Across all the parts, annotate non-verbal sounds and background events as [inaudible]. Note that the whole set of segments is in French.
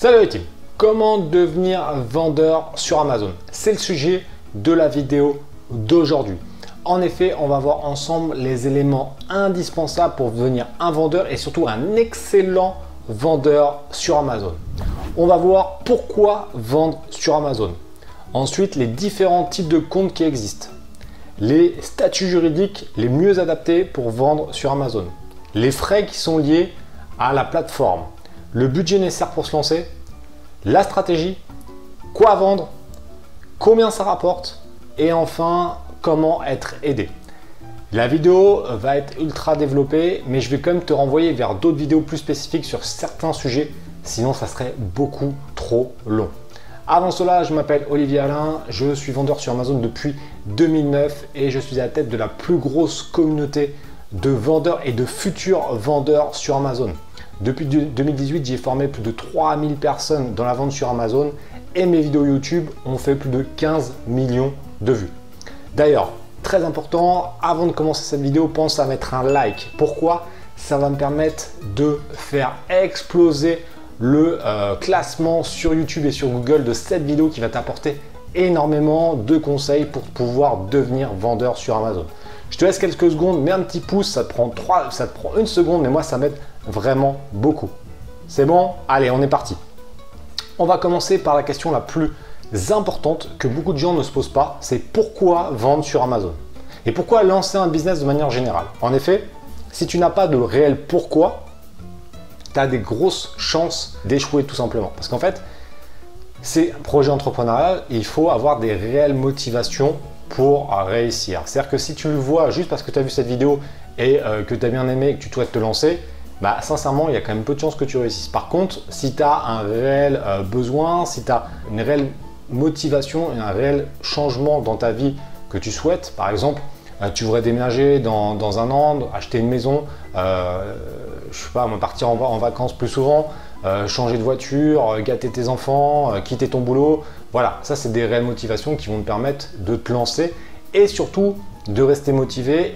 Salut les team Comment devenir vendeur sur Amazon? C'est le sujet de la vidéo d'aujourd'hui. En effet, on va voir ensemble les éléments indispensables pour devenir un vendeur et surtout un excellent vendeur sur Amazon. On va voir pourquoi vendre sur Amazon. Ensuite, les différents types de comptes qui existent. Les statuts juridiques les mieux adaptés pour vendre sur Amazon. Les frais qui sont liés à la plateforme le budget nécessaire pour se lancer, la stratégie, quoi vendre, combien ça rapporte et enfin comment être aidé. La vidéo va être ultra développée, mais je vais quand même te renvoyer vers d'autres vidéos plus spécifiques sur certains sujets, sinon ça serait beaucoup trop long. Avant cela, je m'appelle Olivier Alain, je suis vendeur sur Amazon depuis 2009 et je suis à la tête de la plus grosse communauté de vendeurs et de futurs vendeurs sur Amazon. Depuis 2018, j'ai formé plus de 3000 personnes dans la vente sur Amazon et mes vidéos YouTube ont fait plus de 15 millions de vues. D'ailleurs, très important, avant de commencer cette vidéo, pense à mettre un like. Pourquoi? Ça va me permettre de faire exploser le euh, classement sur YouTube et sur Google de cette vidéo qui va t'apporter énormément de conseils pour pouvoir devenir vendeur sur Amazon. Je te laisse quelques secondes, mets un petit pouce, ça te prend 3, ça prend une seconde, mais moi ça m'aide vraiment beaucoup. C'est bon Allez, on est parti. On va commencer par la question la plus importante que beaucoup de gens ne se posent pas, c'est pourquoi vendre sur Amazon? Et pourquoi lancer un business de manière générale? En effet, si tu n'as pas de réel pourquoi, tu as des grosses chances d'échouer tout simplement. Parce qu'en fait, c'est un projet entrepreneurial, il faut avoir des réelles motivations pour réussir. C'est-à-dire que si tu le vois juste parce que tu as vu cette vidéo et euh, que tu as bien aimé et que tu souhaites te lancer, bah sincèrement, il y a quand même peu de chances que tu réussisses. Par contre, si tu as un réel euh, besoin, si tu as une réelle motivation et un réel changement dans ta vie que tu souhaites, par exemple, euh, tu voudrais déménager dans, un an, acheter une maison, euh, je sais pas, partir en, vacances plus souvent, changer de voiture, gâter tes enfants, quitter ton boulot. Voilà, ça c'est des réelles motivations qui vont te permettre de te lancer et surtout de rester motivé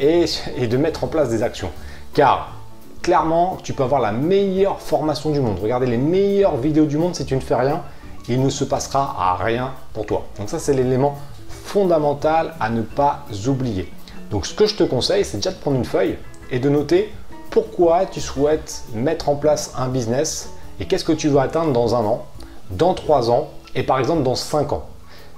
et de mettre en place des actions. Car clairement, tu peux avoir la meilleure formation du monde. Regardez les meilleures vidéos du monde, si tu ne fais rien, il ne se passera à rien pour toi. Donc ça, c'est l'élément fondamental à ne pas oublier. Donc ce que je te conseille, c'est déjà de prendre une feuille et de noter pourquoi tu souhaites mettre en place un business et qu'est-ce que tu veux atteindre dans un an, dans trois ans et par exemple dans cinq ans.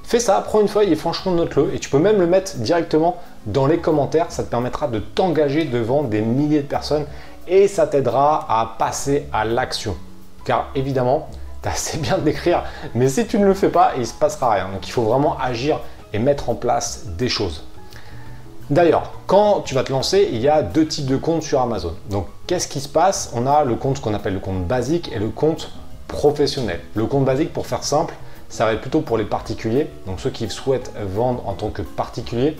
Fais ça, prends une feuille et franchement note-le et tu peux même le mettre directement dans les commentaires. Ça te permettra de t'engager devant des milliers de personnes et ça t'aidera à passer à l'action. Car évidemment, tu as assez bien de d'écrire, mais si tu ne le fais pas, il ne se passera rien. Donc il faut vraiment agir et mettre en place des choses. D'ailleurs, quand tu vas te lancer, il y a deux types de comptes sur Amazon. Donc qu'est-ce qui se passe? On a le compte qu'on appelle le compte basique et le compte professionnel. Le compte basique, pour faire simple, ça va être plutôt pour les particuliers, donc ceux qui souhaitent vendre en tant que particulier.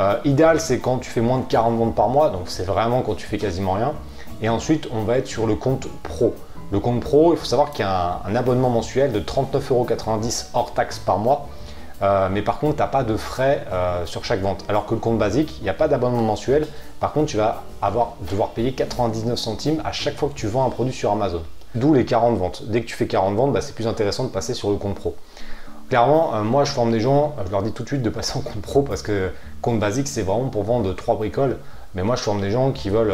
Euh, idéal, c'est quand tu fais moins de 40 ventes par mois, donc c'est vraiment quand tu fais quasiment rien. Et ensuite, on va être sur le compte pro. Le compte pro, il faut savoir qu'il y a un, abonnement mensuel de 39,90€ hors taxe par mois. Euh, mais par contre, tu n'as pas de frais euh, sur chaque vente. Alors que le compte basique, il n'y a pas d'abonnement mensuel. Par contre, tu vas devoir payer 99 centimes à chaque fois que tu vends un produit sur Amazon. D'où les 40 ventes. Dès que tu fais 40 ventes, bah, c'est plus intéressant de passer sur le compte pro. Clairement, euh, moi je forme des gens, je leur dis tout de suite de passer en compte pro parce que compte basique c'est vraiment pour vendre trois bricoles. Mais moi je forme des gens qui veulent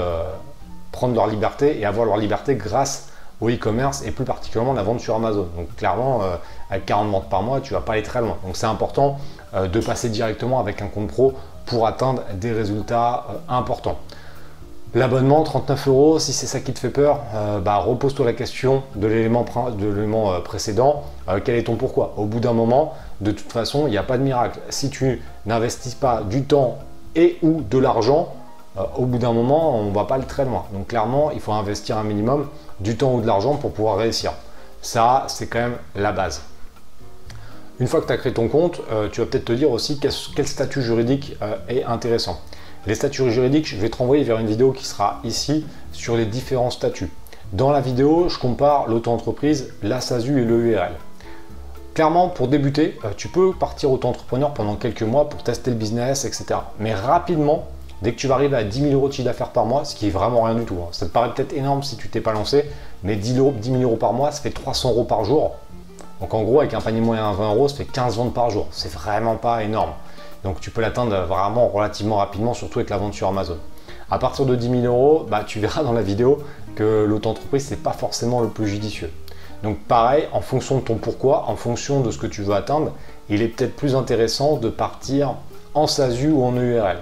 prendre leur liberté et avoir leur liberté grâce au e-commerce et plus particulièrement la vente sur Amazon. Donc clairement, euh, avec 40 ventes par mois, tu vas pas aller très loin. Donc c'est important euh, de passer directement avec un compte pro pour atteindre des résultats euh, importants. L'abonnement, 39 euros, si c'est ça qui te fait peur, bah, repose-toi la question de l'élément précédent. quel est ton pourquoi? Au bout d'un moment, de toute façon, il n'y a pas de miracle. Si tu n'investis pas du temps et ou de l'argent, euh, au bout d'un moment, on ne va pas aller très loin. Donc clairement, il faut investir un minimum du temps ou de l'argent pour pouvoir réussir. Ça, c'est quand même la base. Une fois que tu as créé ton compte, euh, tu vas peut-être te dire aussi quel, statut juridique euh, est intéressant. Les statuts juridiques, je vais te renvoyer vers une vidéo qui sera ici sur les différents statuts. Dans la vidéo, je compare l'auto-entreprise, la SASU et le URL. Clairement, pour débuter, tu peux partir auto-entrepreneur pendant quelques mois pour tester le business, etc. Mais rapidement, Dès que tu vas arriver à 10 000 euros de chiffre d'affaires par mois, ce qui est vraiment rien du tout, hein. ça te paraît peut-être énorme si tu t'es pas lancé, mais 10 000, euros, par mois, ça fait 300 euros par jour. Donc en gros, avec un panier moyen à 20 euros, ça fait 15 ventes par jour. C'est vraiment pas énorme. Donc tu peux l'atteindre vraiment relativement rapidement, surtout avec la vente sur Amazon. À partir de 10 000 euros, bah, tu verras dans la vidéo que l'auto-entreprise, n'est pas forcément le plus judicieux. Donc pareil, en fonction de ton pourquoi, en fonction de ce que tu veux atteindre, il est peut-être plus intéressant de partir en SASU ou en EURL.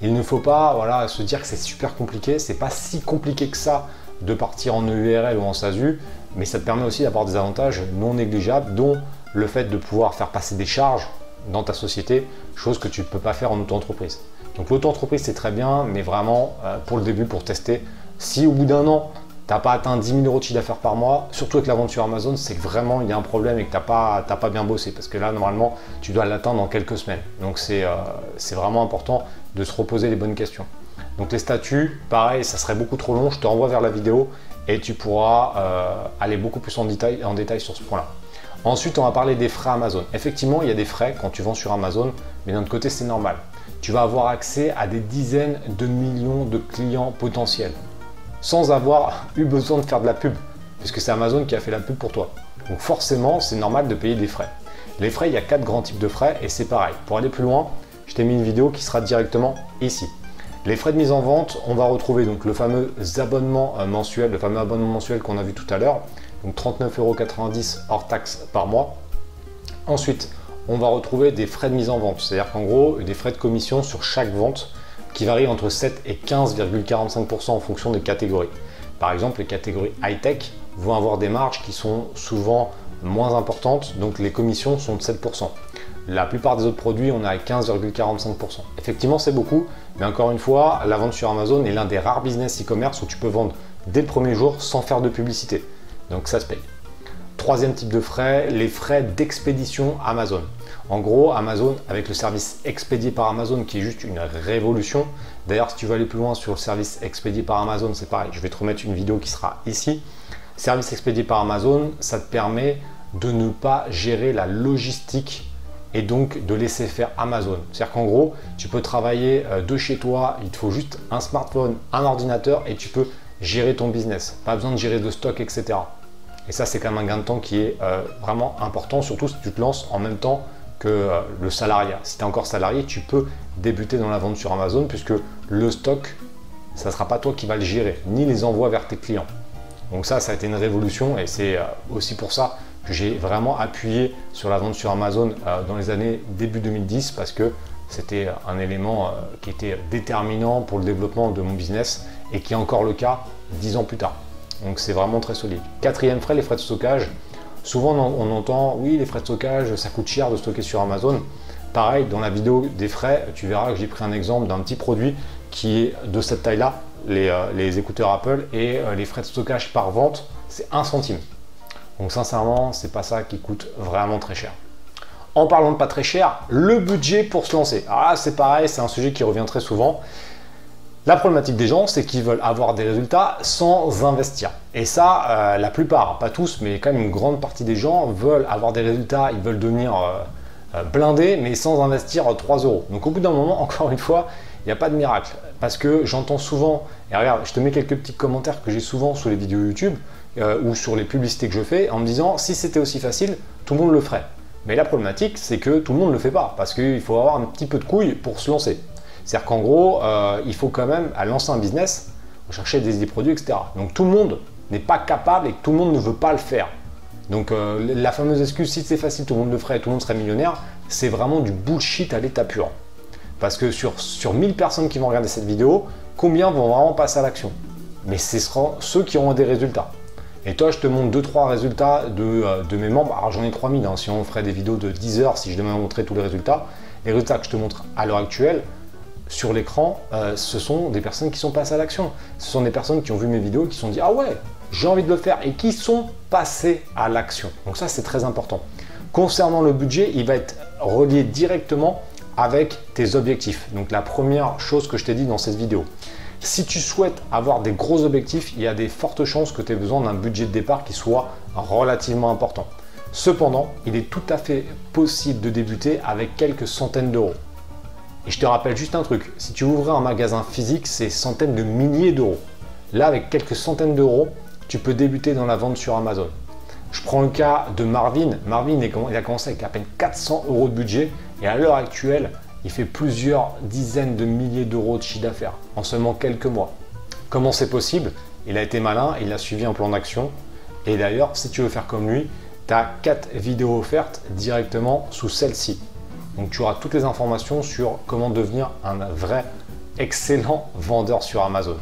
Il ne faut pas se dire que c'est super compliqué, c'est pas si compliqué que ça de partir en EURL ou en SASU, mais ça te permet aussi d'avoir des avantages non négligeables, dont le fait de pouvoir faire passer des charges dans ta société, chose que tu ne peux pas faire en auto-entreprise. Donc l'auto-entreprise c'est très bien, mais vraiment euh, pour le début, pour tester, si au bout d'un an, tu n'as pas atteint 10 000 euros de chiffre d'affaires par mois, surtout avec la vente sur Amazon, c'est que vraiment il y a un problème et que tu n'as pas, bien bossé. Parce que là, normalement, tu dois l'atteindre dans quelques semaines. Donc euh, c'est vraiment important de se reposer les bonnes questions. Donc les statuts, pareil, ça serait beaucoup trop long. Je te renvoie vers la vidéo et tu pourras euh, aller beaucoup plus en en détail sur ce point-là. Ensuite, on va parler des frais Amazon. Effectivement, il y a des frais quand tu vends sur Amazon, mais d'un autre côté, c'est normal. Tu vas avoir accès à des dizaines de millions de clients potentiels sans avoir eu besoin de faire de la pub, puisque c'est Amazon qui a fait la pub pour toi. Donc forcément, c'est normal de payer des frais. Les frais, il y a quatre grands types de frais et c'est pareil. Pour aller plus loin, je t'ai mis une vidéo qui sera directement ici. Les frais de mise en vente, on va retrouver donc le fameux abonnement euh, mensuel, le fameux abonnement mensuel qu'on a vu tout à l'heure, donc 39,90€ hors taxe par mois. Ensuite, on va retrouver des frais de mise en vente, c'est-à-dire qu'en gros, des frais de commission sur chaque vente qui varient entre 7 et 15,45% en fonction des catégories. Par exemple, les catégories high-tech vont avoir des marges qui sont souvent moins importantes, donc les commissions sont de 7%. La plupart des autres produits, on est à 15,45%. Effectivement, c'est beaucoup, mais encore une fois, la vente sur Amazon est l'un des rares business e-commerce où tu peux vendre dès le premier jour sans faire de publicité. Donc ça se paye. Troisième type de frais, les frais d'expédition Amazon. En gros, Amazon, avec le service expédié par Amazon, qui est juste une révolution. D'ailleurs, si tu veux aller plus loin sur le service expédié par Amazon, c'est pareil. Je vais te remettre une vidéo qui sera ici. Service expédié par Amazon, ça te permet de ne pas gérer la logistique et donc de laisser faire Amazon. C'est-à-dire qu'en gros, tu peux travailler euh, de chez toi, il te faut juste un smartphone, un ordinateur et tu peux gérer ton business. Pas besoin de gérer de stock, etc. Et ça, c'est quand même un gain de temps qui est euh, vraiment important, surtout si tu te lances en même temps que euh, le salariat. Si tu es encore salarié, tu peux débuter dans la vente sur Amazon puisque le stock, ça ne sera pas toi qui va le gérer, ni les envois vers tes clients. Donc ça, ça a été une révolution et c'est euh, aussi pour ça que j'ai vraiment appuyé sur la vente sur Amazon dans les années début 2010 parce que c'était un élément qui était déterminant pour le développement de mon business et qui est encore le cas dix ans plus tard. Donc c'est vraiment très solide. Quatrième frais, les frais de stockage. Souvent on entend, oui, les frais de stockage, ça coûte cher de stocker sur Amazon. Pareil, dans la vidéo des frais, tu verras que j'ai pris un exemple d'un petit produit qui est de cette taille-là, les, euh, écouteurs Apple, et euh, les frais de stockage par vente, c'est 1 centime. Donc sincèrement, c'est pas ça qui coûte vraiment très cher. En parlant de pas très cher, le budget pour se lancer. Ah, c'est pareil, c'est un sujet qui revient très souvent. La problématique des gens, c'est qu'ils veulent avoir des résultats sans investir. Et ça, euh, la plupart, pas tous, mais quand même une grande partie des gens veulent avoir des résultats, ils veulent devenir euh, euh, blindés, mais sans investir 3 euros. Donc au bout d'un moment, [laughs] encore une fois, il n'y a pas de miracle. Parce que j'entends souvent, et regarde, je te mets quelques petits commentaires que j'ai souvent sous les vidéos YouTube ou sur les publicités que je fais en me disant si c'était aussi facile, tout le monde le ferait. Mais la problématique, c'est que tout le monde ne le fait pas parce qu'il faut avoir un petit peu de couilles pour se lancer. C'est-à-dire qu'en gros, euh, il faut quand même, à lancer un business, chercher des produits, etc. Donc tout le monde n'est pas capable et tout le monde ne veut pas le faire. Donc euh, la fameuse excuse, si c'est facile, tout le monde le ferait, tout le monde serait millionnaire, c'est vraiment du bullshit à l'état pur. Parce que sur, sur 1000 personnes qui vont regarder cette vidéo, combien vont vraiment passer à l'action? Mais ce seront ceux qui auront des résultats. Et toi, je te montre 2-3 résultats de, euh, de, mes membres. Alors j'en ai 3000, hein, si on ferait des vidéos de 10 heures, si je devais montrer tous les résultats. Les résultats que je te montre à l'heure actuelle, sur l'écran, euh, ce sont des personnes qui sont passées à l'action. Ce sont des personnes qui ont vu mes vidéos, qui se sont dit Ah ouais, j'ai envie de le faire et qui sont passées à l'action. Donc, ça, c'est très important. Concernant le budget, il va être relié directement avec tes objectifs. Donc, la première chose que je t'ai dit dans cette vidéo. Si tu souhaites avoir des gros objectifs, il y a des fortes chances que tu aies besoin d'un budget de départ qui soit relativement important. Cependant, il est tout à fait possible de débuter avec quelques centaines d'euros. Et je te rappelle juste un truc, si tu ouvrais un magasin physique, c'est centaines de milliers d'euros. Là, avec quelques centaines d'euros, tu peux débuter dans la vente sur Amazon. Je prends le cas de Marvin. Marvin, il a commencé avec à peine 400 euros de budget et à l'heure actuelle, il fait plusieurs dizaines de milliers d'euros de chiffre d'affaires en seulement quelques mois. Comment c'est possible? Il a été malin, il a suivi un plan d'action. Et d'ailleurs, si tu veux faire comme lui, tu as 4 vidéos offertes directement sous celle-ci. Donc tu auras toutes les informations sur comment devenir un vrai excellent vendeur sur Amazon.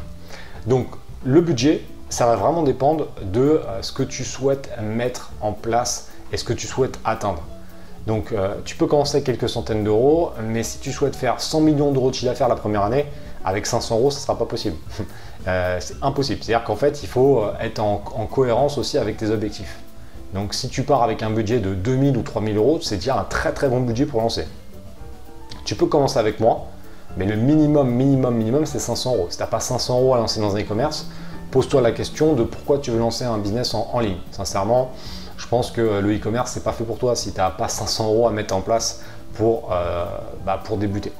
Donc le budget, ça va vraiment dépendre de euh, ce que tu souhaites mettre en place et ce que tu souhaites atteindre. Donc euh, tu peux commencer avec quelques centaines d'euros, mais si tu souhaites faire 100 millions d'euros de chiffre d'affaires la première année, avec 500 euros, ça ne sera pas possible. [laughs] Euh, c'est impossible. C'est-à-dire qu'en fait, il faut être en, cohérence aussi avec tes objectifs. Donc si tu pars avec un budget de 2000 ou 3000 euros, c'est déjà un très très bon budget pour lancer. Tu peux commencer avec moi, mais le minimum, minimum, minimum, c'est 500 euros. Si tu n'as pas 500 euros à lancer dans un e-commerce, pose-toi la question de pourquoi tu veux lancer un business en, ligne. Sincèrement, je pense que le e-commerce, c'est pas fait pour toi si tu n'as pas 500 euros à mettre en place pour, euh, bah, pour débuter.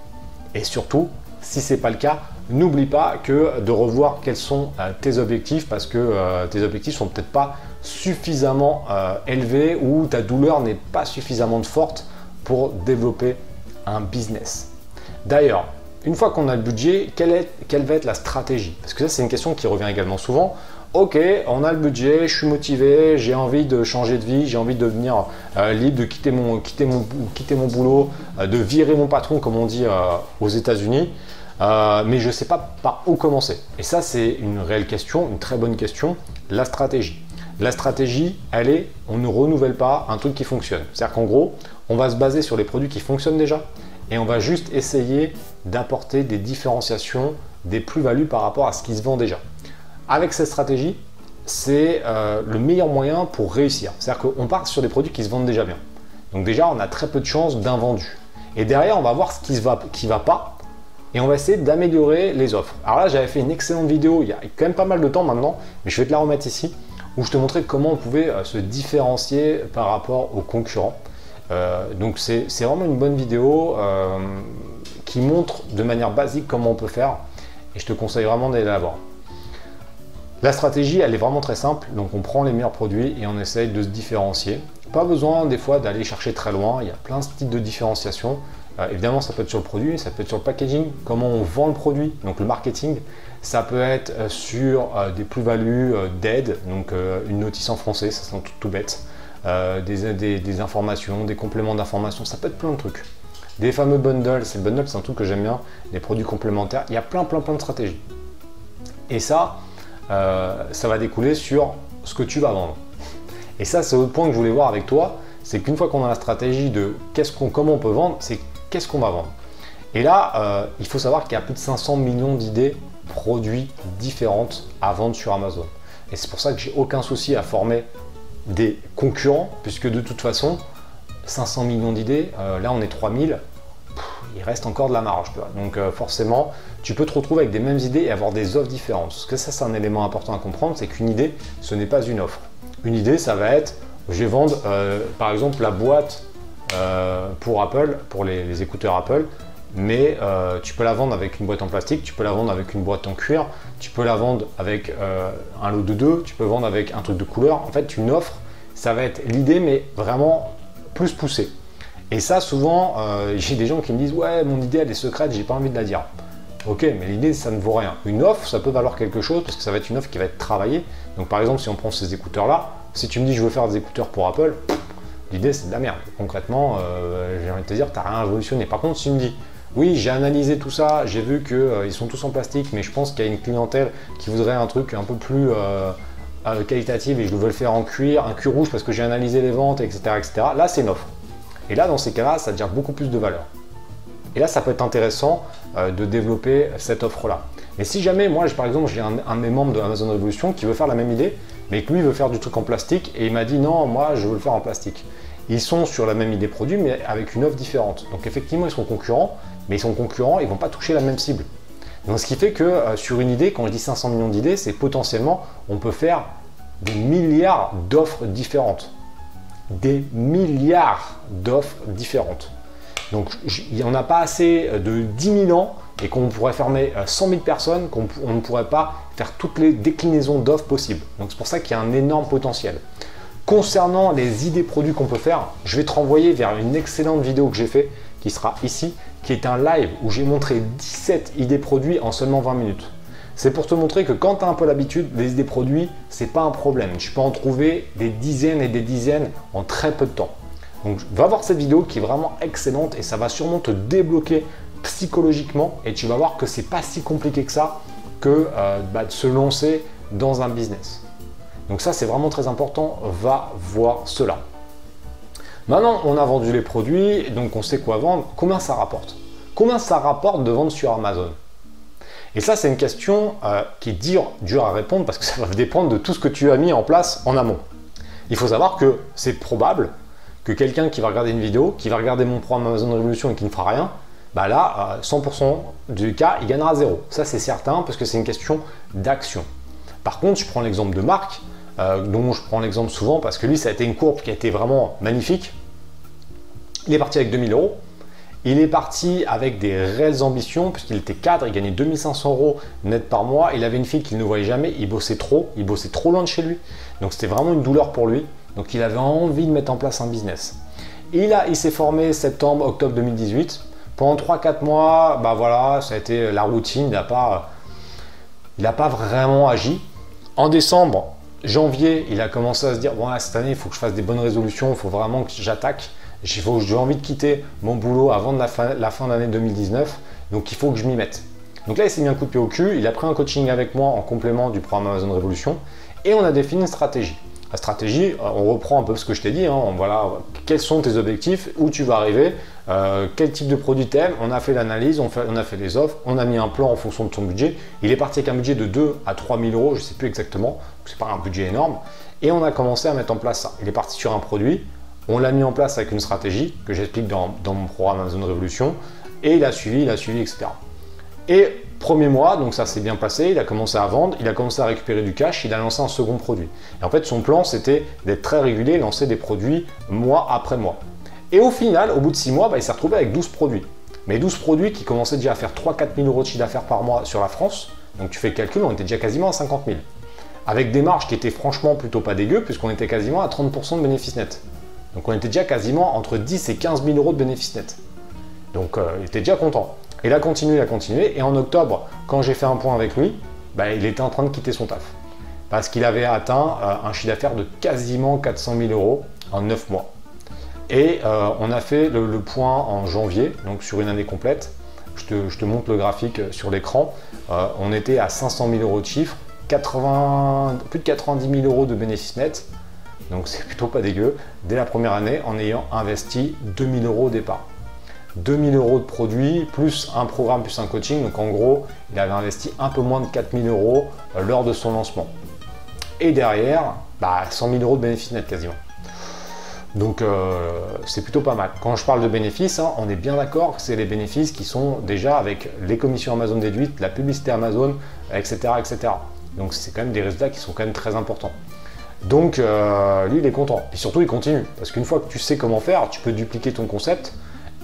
Et surtout, si ce n'est pas le cas, n'oublie pas que de revoir quels sont euh, tes objectifs parce que euh, tes objectifs sont peut-être pas suffisamment élevés ou ta douleur n'est pas suffisamment forte pour développer un business. D'ailleurs, une fois qu'on a le budget, quelle, va être la stratégie? Parce que ça, c'est une question qui revient également souvent. Ok, on a le budget, je suis motivé, j'ai envie de changer de vie, j'ai envie de devenir euh, libre, de quitter mon, quitter mon, quitter mon boulot, euh, de virer mon patron, comme on dit euh, aux États-Unis. Mais je ne sais pas par où commencer. Et ça, c'est une réelle question, une très bonne question, la stratégie. La stratégie, elle est, on ne renouvelle pas un truc qui fonctionne. C'est-à-dire qu'en gros, on va se baser sur les produits qui fonctionnent déjà et on va juste essayer d'apporter des différenciations, des plus-values par rapport à ce qui se vend déjà. Avec cette stratégie, c'est euh, le meilleur moyen pour réussir. C'est-à-dire qu'on part sur des produits qui se vendent déjà bien. Donc déjà, on a très peu de chances d'un vendu. Et derrière, on va voir ce qui ne va, va pas et on va essayer d'améliorer les offres. Alors là, j'avais fait une excellente vidéo il y a quand même pas mal de temps maintenant, mais je vais te la remettre ici, où je te montrais comment on pouvait euh, se différencier par rapport aux concurrents. Euh, donc c'est vraiment une bonne vidéo qui montre de manière basique comment on peut faire et je te conseille vraiment d'aller la voir. La stratégie, elle est vraiment très simple. Donc, on prend les meilleurs produits et on essaye de se différencier. Pas besoin des fois d'aller chercher très loin. Il y a plein de types de différenciation. Euh, évidemment, ça peut être sur le produit, ça peut être sur le packaging, comment on vend le produit, donc le marketing. Ça peut être euh, sur euh, des plus-values d'aide, donc une notice en français, ça sent tout, bête. Des, des, informations, des compléments d'informations, ça peut être plein de trucs. Des fameux bundles, c'est le bundle, c'est un truc que j'aime bien, des produits complémentaires. Il y a plein, plein, plein de stratégies. Et ça, euh, ça va découler sur ce que tu vas vendre. Et ça, c'est autre point que je voulais voir avec toi, c'est qu'une fois qu'on a la stratégie de qu'est-ce qu'on, comment on peut vendre, c'est qu'est-ce qu'on va vendre. Et là, euh, il faut savoir qu'il y a plus de 500 millions d'idées produits différentes à vendre sur Amazon. Et c'est pour ça que j'ai aucun souci à former des concurrents, puisque de toute façon, 500 millions d'idées, euh, là on est 3000, il reste encore de la marge. Donc euh, forcément, tu peux te retrouver avec des mêmes idées et avoir des offres différentes. Parce que ça, c'est un élément important à comprendre, c'est qu'une idée, ce n'est pas une offre. Une idée, ça va être, je vais vendre par exemple la boîte pour Apple, pour les, écouteurs Apple, mais tu peux la vendre avec une boîte en plastique, tu peux la vendre avec une boîte en cuir, tu peux la vendre avec un lot de deux, tu peux vendre avec un truc de couleur. En fait, une offre, ça va être l'idée, mais vraiment plus poussé. Et ça, souvent, euh, j'ai des gens qui me disent Ouais, mon idée, elle est secrète, j'ai pas envie de la dire. Ok, mais l'idée, ça ne vaut rien. Une offre, ça peut valoir quelque chose parce que ça va être une offre qui va être travaillée. Donc, par exemple, si on prend ces écouteurs-là, si tu me dis je veux faire des écouteurs pour Apple, l'idée, c'est de la merde. Concrètement, euh, j'ai envie de te dire, tu n'as rien révolutionné. Par contre, si tu me dis oui, j'ai analysé tout ça, j'ai vu qu'ils euh, sont tous en plastique, mais je pense qu'il y a une clientèle qui voudrait un truc un peu plus qualitatif et je veux le faire en cuir, un cuir rouge parce que j'ai analysé les ventes, etc. etc. Là, c'est une offre. Et là, dans ces cas-là, ça devient beaucoup plus de valeur. Et là, ça peut être intéressant euh, de développer cette offre-là. Mais si jamais, moi, par exemple, j'ai un, un, de mes membres de Amazon Revolution qui veut faire la même idée, mais que lui veut faire du truc en plastique, et il m'a dit non, moi, je veux le faire en plastique. Ils sont sur la même idée produit, mais avec une offre différente. Donc effectivement, ils sont concurrents, mais ils sont concurrents, ils vont pas toucher la même cible. Donc ce qui fait que euh, sur une idée, quand je dis 500 millions d'idées, c'est potentiellement, on peut faire des milliards d'offres différentes. Des milliards d'offres différentes. Donc il n'y en a pas assez de 10 000 ans et qu'on pourrait fermer 100 000 personnes, qu'on ne pourrait pas faire toutes les déclinaisons d'offres possibles. Donc c'est pour ça qu'il y a un énorme potentiel. Concernant les idées produits qu'on peut faire, je vais te renvoyer vers une excellente vidéo que j'ai fait qui sera ici, qui est un live où j'ai montré 17 idées produits en seulement 20 minutes. C'est pour te montrer que quand tu as un peu l'habitude, les idées produits, c'est pas un problème. Tu peux en trouver des dizaines et des dizaines en très peu de temps. Donc va voir cette vidéo qui est vraiment excellente et ça va sûrement te débloquer psychologiquement et tu vas voir que c'est pas si compliqué que ça que euh, bah, de se lancer dans un business. Donc ça, c'est vraiment très important. Va voir cela. Maintenant, on a vendu les produits, donc on sait quoi vendre. Combien ça rapporte? Combien ça rapporte de vendre sur Amazon? Et ça, c'est une question euh, qui est dure, dure à répondre parce que ça va dépendre de tout ce que tu as mis en place en amont. Il faut savoir que c'est probable que quelqu'un qui va regarder une vidéo, qui va regarder mon programme Amazon Révolution et qui ne fera rien, bah là, 100% euh, du cas, il gagnera zéro. Ça, c'est certain parce que c'est une question d'action. Par contre, je prends l'exemple de Marc, euh, dont je prends l'exemple souvent parce que lui, ça a été une courbe qui a été vraiment magnifique. Il est parti avec 2000 euros. Il est parti avec des réelles ambitions puisqu'il était cadre, il gagnait 2500 euros net par mois. Il avait une fille qu'il ne voyait jamais, il bossait trop, il bossait trop loin de chez lui. Donc c'était vraiment une douleur pour lui. Donc il avait envie de mettre en place un business. Il, il s'est formé septembre, octobre 2018. Pendant 3-4 mois, bah voilà, ça a été la routine, il n'a pas, pas vraiment agi. En décembre, janvier, il a commencé à se dire, cette année, il faut que je fasse des bonnes résolutions, il faut vraiment que j'attaque. J'ai envie de quitter mon boulot avant la fin, la fin d'année 2019, donc il faut que je m'y mette. Donc là, il s'est mis un coup de pied au cul, il a pris un coaching avec moi en complément du programme Amazon Révolution, et on a défini une stratégie. La stratégie, euh, on reprend un peu ce que je t'ai dit, hein, voilà, quels sont tes objectifs, où tu vas arriver, euh, quel type de produit t'aimes, on a fait l'analyse, on, on, a fait les offres, on a mis un plan en fonction de ton budget. Il est parti avec un budget de 2 à 3 000 euros, je ne sais plus exactement, c'est pas un budget énorme, et on a commencé à mettre en place ça. Il est parti sur un produit, on l'a mis en place avec une stratégie que j'explique dans, dans mon programme Amazon Révolution, et il a suivi, il a suivi, etc. Et Premier mois, donc ça s'est bien passé, il a commencé à vendre, il a commencé à récupérer du cash, il a lancé un second produit. Et en fait, son plan, c'était d'être très régulier, lancer des produits mois après mois. Et au final, au bout de 6 mois, bah, il s'est retrouvé avec 12 produits. Mais 12 produits qui commençaient déjà à faire 3-4 000 euros de chiffre d'affaires par mois sur la France. Donc tu fais le calcul, on était déjà quasiment à 50 000. Avec des marges qui étaient franchement plutôt pas dégueu, puisqu'on était quasiment à 30% de bénéfices nets. Donc on était déjà quasiment entre 10 et 15 000 euros de bénéfices nets. Donc euh, il était déjà content. Il a continué, il a continué. Et en octobre, quand j'ai fait un point avec lui, bah, il était en train de quitter son taf. Parce qu'il avait atteint euh, un chiffre d'affaires de quasiment 400 000 euros en 9 mois. Et euh, on a fait le, point en janvier, donc sur une année complète. Je te, montre le graphique euh, sur l'écran. on était à 500 000 euros de chiffre, 80, plus de 90 000 euros de bénéfices nets. Donc c'est plutôt pas dégueu. Dès la première année, en ayant investi 2000 euros au départ. 2000 euros de produits, plus un programme, plus un coaching. Donc en gros, il avait investi un peu moins de 4000 euros euh, lors de son lancement. Et derrière, bah, 100 000 euros de bénéfices nets quasiment. Donc euh, c'est plutôt pas mal. Quand je parle de bénéfices, hein, on est bien d'accord que c'est les bénéfices qui sont déjà avec les commissions Amazon déduites, la publicité Amazon, etc. etc. Donc c'est quand même des résultats qui sont quand même très importants. Donc euh, lui il est content. Et surtout il continue. Parce qu'une fois que tu sais comment faire, tu peux dupliquer ton concept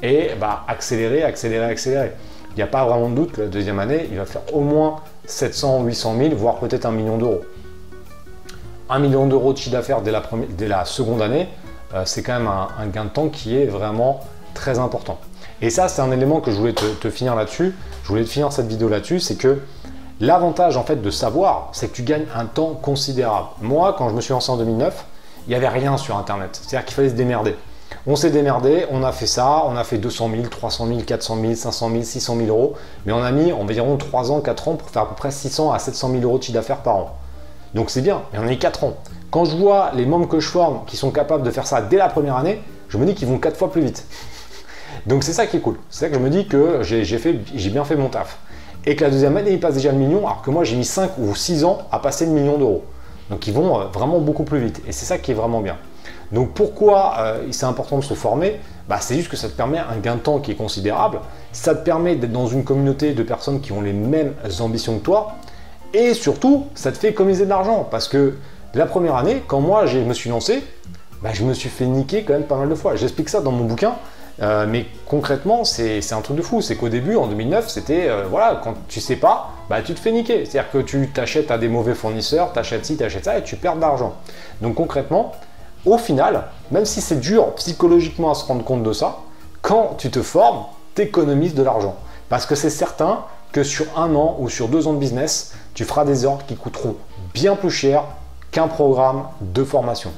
et bah, accélérer, accélérer, accélérer. Il n'y a pas vraiment de doute que la deuxième année, il va faire au moins 700, 800 000, voire peut-être un million d'euros. Un million d'euros de chiffre d'affaires dès, la seconde année, euh, c'est quand même un, gain de temps qui est vraiment très important. Et ça, c'est un élément que je voulais te, finir là-dessus. Je voulais te finir cette vidéo là-dessus, c'est que l'avantage en fait de savoir, c'est que tu gagnes un temps considérable. Moi, quand je me suis lancé en 2009, il n'y avait rien sur Internet. C'est-à-dire qu'il fallait se démerder. On s'est démerdé, on a fait ça, on a fait 200 000, 300 000, 400 000, 500 000, 600 000 euros, mais on a mis environ 3 ans, 4 ans pour faire à peu près 600 à 700 000 euros de chiffre d'affaires par an. Donc c'est bien, mais on a mis 4 ans. Quand je vois les membres que je forme qui sont capables de faire ça dès la première année, je me dis qu'ils vont 4 fois plus vite. [laughs] Donc c'est ça qui est cool. C'est ça que je me dis que j'ai bien fait mon taf. Et que la deuxième année, ils passent déjà le million, alors que moi j'ai mis 5 ou 6 ans à passer le million d'euros. Donc ils vont euh, vraiment beaucoup plus vite. Et c'est ça qui est vraiment bien. Donc pourquoi euh, c'est important de se former bah, C'est juste que ça te permet un gain de temps qui est considérable, ça te permet d'être dans une communauté de personnes qui ont les mêmes ambitions que toi, et surtout, ça te fait économiser de l'argent, parce que la première année, quand moi je me suis lancé, bah, je me suis fait niquer quand même pas mal de fois. J'explique ça dans mon bouquin, Euh, mais concrètement, c'est un truc de fou. C'est qu'au début, en 2009, c'était, euh, voilà, quand tu sais pas, bah, tu te fais niquer. C'est-à-dire que tu t'achètes à des mauvais fournisseurs, t'achètes ci, t'achètes ça, et tu perds de l'argent. Donc concrètement, au final, même si c'est dur psychologiquement à se rendre compte de ça, quand tu te formes, tu économises de l'argent. Parce que c'est certain que sur un an ou sur deux ans de business, tu feras des ordres qui coûteront bien plus cher qu'un programme de formation.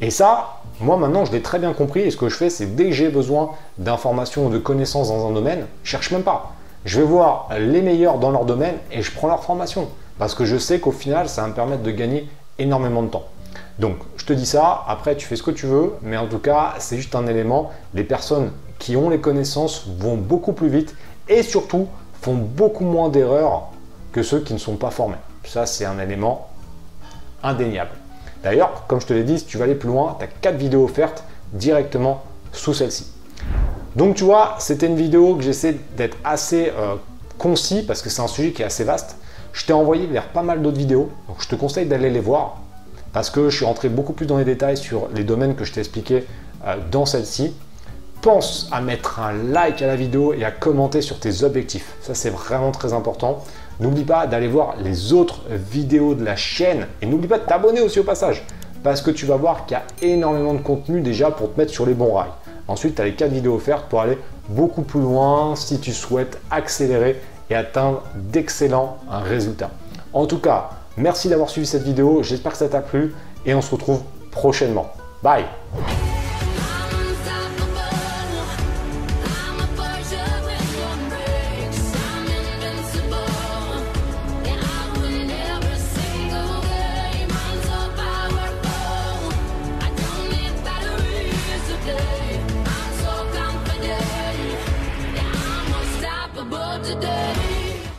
Et ça, moi maintenant, je l'ai très bien compris et ce que je fais, c'est dès que j'ai besoin d'informations ou de connaissances dans un domaine, je cherche même pas. Je vais voir les meilleurs dans leur domaine et je prends leur formation. Parce que je sais qu'au final, ça va me permettre de gagner énormément de temps. Donc, je te dis ça, après tu fais ce que tu veux, mais en tout cas, c'est juste un élément. Les personnes qui ont les connaissances vont beaucoup plus vite et surtout font beaucoup moins d'erreurs que ceux qui ne sont pas formés. Ça, c'est un élément indéniable. D'ailleurs, comme je te l'ai dit, si tu veux aller plus loin, tu as 4 vidéos offertes directement sous celle-ci. Donc tu vois, c'était une vidéo que j'essaie d'être assez euh, concis parce que c'est un sujet qui est assez vaste. Je t'ai envoyé vers pas mal d'autres vidéos, donc je te conseille d'aller les voir parce que je suis rentré beaucoup plus dans les détails sur les domaines que je t'ai expliqué euh, dans celle-ci. Pense à mettre un like à la vidéo et à commenter sur tes objectifs. Ça, c'est vraiment très important. N'oublie pas d'aller voir les autres vidéos de la chaîne et n'oublie pas de t'abonner aussi au passage parce que tu vas voir qu'il y a énormément de contenu déjà pour te mettre sur les bons rails. Ensuite, tu as les 4 vidéos offertes pour aller beaucoup plus loin si tu souhaites accélérer et atteindre d'excellents résultats. En tout cas, merci d'avoir suivi cette vidéo, j'espère que ça t'a plu et on se retrouve prochainement. Bye